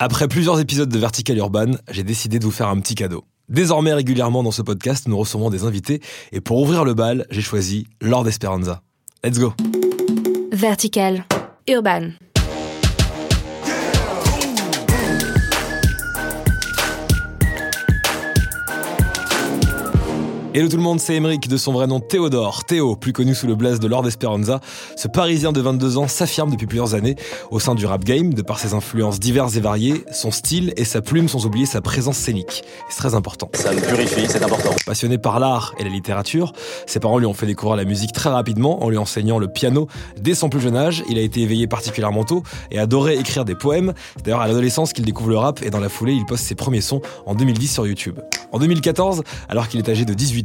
Après plusieurs épisodes de Vertical Urban, j'ai décidé de vous faire un petit cadeau. Désormais régulièrement dans ce podcast, nous recevons des invités et pour ouvrir le bal, j'ai choisi Lord Esperanza. Let's go Vertical Urban. Hello tout le monde, c'est Emeric de son vrai nom Théodore. Théo, plus connu sous le blaze de Lord Esperanza, ce Parisien de 22 ans s'affirme depuis plusieurs années au sein du rap game de par ses influences diverses et variées, son style et sa plume sans oublier sa présence scénique. C'est très important. Ça me purifie, c'est important. Passionné par l'art et la littérature, ses parents lui ont fait découvrir la musique très rapidement en lui enseignant le piano dès son plus jeune âge. Il a été éveillé particulièrement tôt et adorait écrire des poèmes. C'est d'ailleurs à l'adolescence qu'il découvre le rap et dans la foulée, il poste ses premiers sons en 2010 sur YouTube. En 2014, alors qu'il est âgé de 18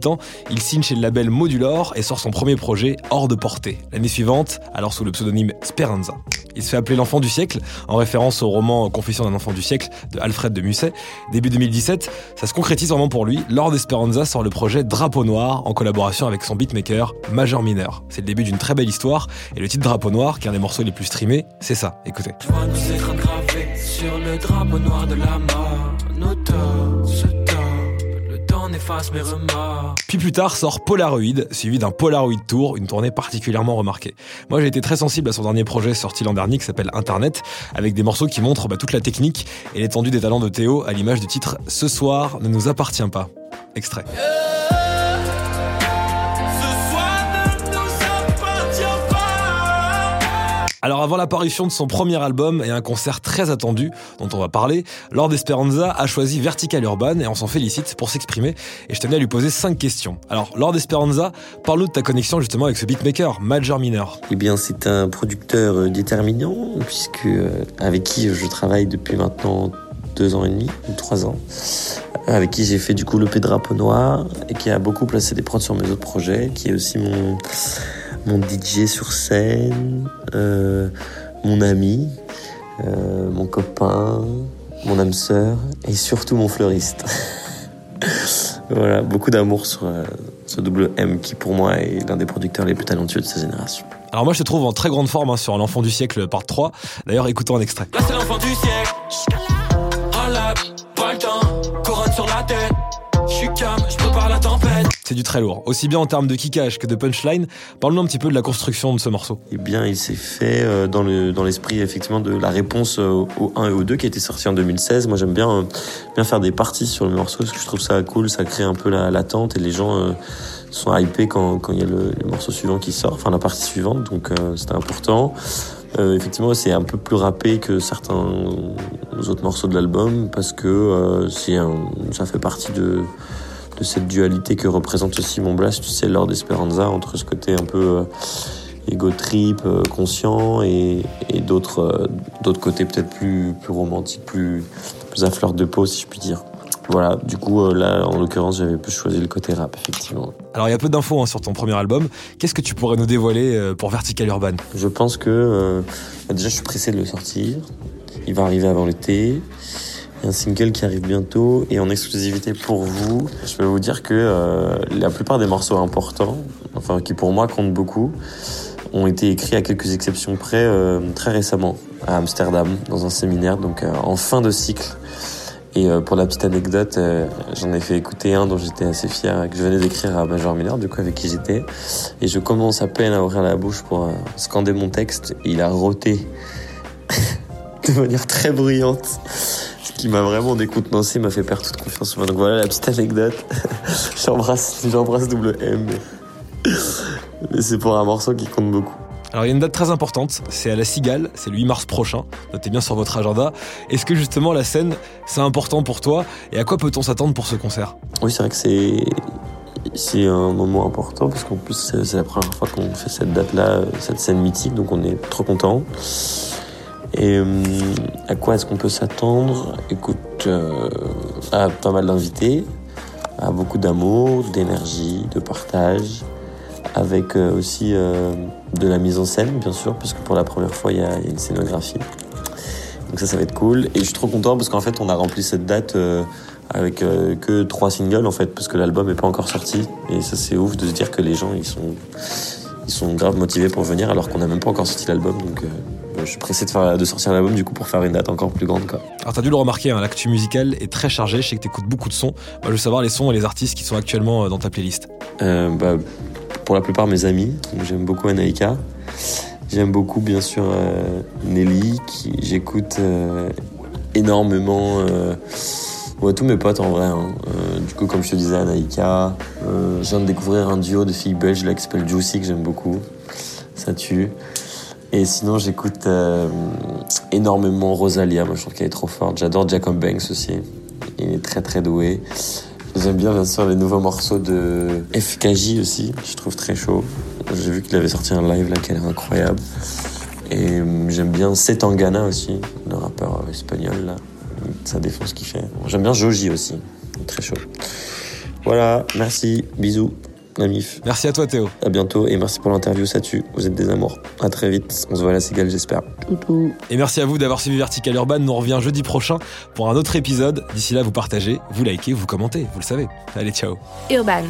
il signe chez le label Modulor et sort son premier projet Hors de portée. L'année suivante, alors sous le pseudonyme Speranza. Il se fait appeler l'enfant du siècle, en référence au roman Confession d'un enfant du siècle de Alfred de Musset. Début 2017, ça se concrétise vraiment pour lui. Lord Esperanza sort le projet Drapeau Noir en collaboration avec son beatmaker Major Mineur. C'est le début d'une très belle histoire et le titre Drapeau Noir, qui est un des morceaux les plus streamés, c'est ça. Écoutez. Mes remords. Puis plus tard sort Polaroid, suivi d'un Polaroid Tour, une tournée particulièrement remarquée. Moi j'ai été très sensible à son dernier projet sorti l'an dernier qui s'appelle Internet, avec des morceaux qui montrent bah, toute la technique et l'étendue des talents de Théo à l'image du titre Ce soir ne nous appartient pas. Extrait. Alors avant l'apparition de son premier album et un concert très attendu dont on va parler, Lord Esperanza a choisi Vertical Urban et on s'en félicite pour s'exprimer et je tenais à lui poser cinq questions. Alors Lord Esperanza, parle-nous de ta connexion justement avec ce beatmaker, Major Minor. Eh bien, c'est un producteur euh, déterminant, puisque euh, avec qui je travaille depuis maintenant deux ans et demi ou trois ans, avec qui j'ai fait du coup le P Drapeau Noir et qui a beaucoup placé des prods sur mes autres projets, qui est aussi mon mon DJ sur scène, euh, mon ami, euh, mon copain, mon âme sœur et surtout mon fleuriste. voilà, beaucoup d'amour sur euh, ce double M qui pour moi est l'un des producteurs les plus talentueux de sa génération. Alors moi je te trouve en très grande forme hein, sur l'enfant du siècle part 3. D'ailleurs écoutons un extrait. Là c'est l'enfant du siècle. Un lap, pas le temps, couronne sur la tête. Je suis calme, je prépare la tempête. Du très lourd, aussi bien en termes de kickage que de punchline. Parle-nous un petit peu de la construction de ce morceau. Eh bien, il s'est fait euh, dans le dans l'esprit effectivement de la réponse euh, au 1 et au 2 qui été sorti en 2016. Moi, j'aime bien euh, bien faire des parties sur le morceau parce que je trouve ça cool, ça crée un peu la l'attente et les gens sont hypés quand il y a le, morceau suivant qui sort, enfin la partie suivante. Donc euh, c'était important. Effectivement, c'est un peu plus rappé que certains autres morceaux de l'album parce que ça fait partie de cette dualité que représente aussi mon blast, tu sais, Lord Esperanza, entre ce côté un peu euh, ego trip, euh, conscient, et, et d'autres euh, d'autres côtés peut-être plus plus romantiques, plus plus à fleur de peau, si je puis dire. Voilà, du coup, euh, là, en l'occurrence, j'avais plus choisi le côté rap, effectivement. Alors il y a peu d'infos hein, sur ton premier album. Qu'est-ce que tu pourrais nous dévoiler euh, pour Vertical Urban? Je pense que euh, bah, déjà je suis pressé de le sortir. Il va arriver avant l'été. Un single qui arrive bientôt et en exclusivité pour vous, je peux vous dire que euh, la plupart des morceaux importants, enfin qui pour moi comptent beaucoup, ont été écrits à quelques exceptions près euh, très récemment à Amsterdam dans un séminaire, donc euh, en fin de cycle. Et pour la petite anecdote, j'en ai fait écouter un dont j'étais assez fier, que je venais d'écrire à Major Miller, du coup avec qui j'étais. Et je commence à peine à ouvrir la bouche pour scander mon texte. Il a roté de manière très bruyante. Qui m'a vraiment décontenancé, m'a fait perdre toute confiance en moi. Donc voilà la petite anecdote. j'embrasse, j'embrasse double M. Mais, c'est pour un morceau qui compte beaucoup. Alors il y a une date très importante, c'est à la Cigale, c'est le 8 mars prochain. Notez bien sur votre agenda. Est-ce que justement la scène, c'est important pour toi? Et à quoi peut-on s'attendre pour ce concert? Oui, c'est vrai que c'est c'est un moment important parce qu'en plus c'est c'est la première fois qu'on fait cette date-là, cette scène mythique, donc on est trop content. Et euh, à quoi est-ce qu'on peut s'attendre? Écoute, euh, à pas mal d'invités, à beaucoup d'amour, d'énergie, de partage, avec euh, aussi euh, de la mise en scène, bien sûr, parce que pour la première fois il y a, une scénographie. Donc ça, ça va être cool. Et je suis trop content parce qu'en fait, on a rempli cette date euh, avec euh, que trois singles en fait, parce que l'album est pas encore sorti. Et ça, c'est ouf de se dire que les gens ils sont ils sont grave motivés pour venir alors qu'on n'a même pas encore sorti l'album. Euh, je suis pressé de, faire, de sortir l'album du coup pour faire une date encore plus grande. Quoi. Alors t'as dû le remarquer, hein, l'actu musical est très chargé, je sais que t'écoutes beaucoup de sons. Moi je veux savoir les sons et les artistes qui sont actuellement euh, dans ta playlist. Euh, bah, pour la plupart mes amis, j'aime beaucoup Anaïka. J'aime beaucoup bien sûr euh, Nelly, qui j'écoute euh, énormément. Ouais, tous mes potes en vrai. hein. Euh, du coup, comme je te disais, Anaïka. Euh, je viens de découvrir un duo de filles belges là qui s'appelle Juicy que j'aime beaucoup. Ça tue. Et sinon, j'écoute euh, énormément Rosalia. Moi, je trouve qu'elle est trop forte. J'adore Jacob Banks aussi. Il est très très doué. J'aime bien bien sûr les nouveaux morceaux de FKJ aussi. Je trouve très chaud. J'ai vu qu'il avait sorti un live là qui a l'air incroyable. Et euh, j'aime bien Setangana aussi, le rappeur euh, espagnol là. Ça défonce ce qu'il fait. J'aime bien Joji aussi. Très chaud. Voilà, merci, bisous, la mif. Merci à toi Théo. À bientôt et merci pour l'interview, ça tue. Vous êtes des amours. À très vite. On se voit à la cigale, j'espère. Et merci à vous d'avoir suivi Vertical Urban. Nous on revient jeudi prochain pour un autre épisode. D'ici là, vous partagez, vous likez, vous commentez, vous le savez. Allez, ciao. Urban.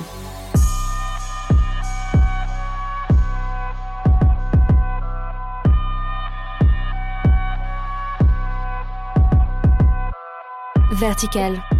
Vertical.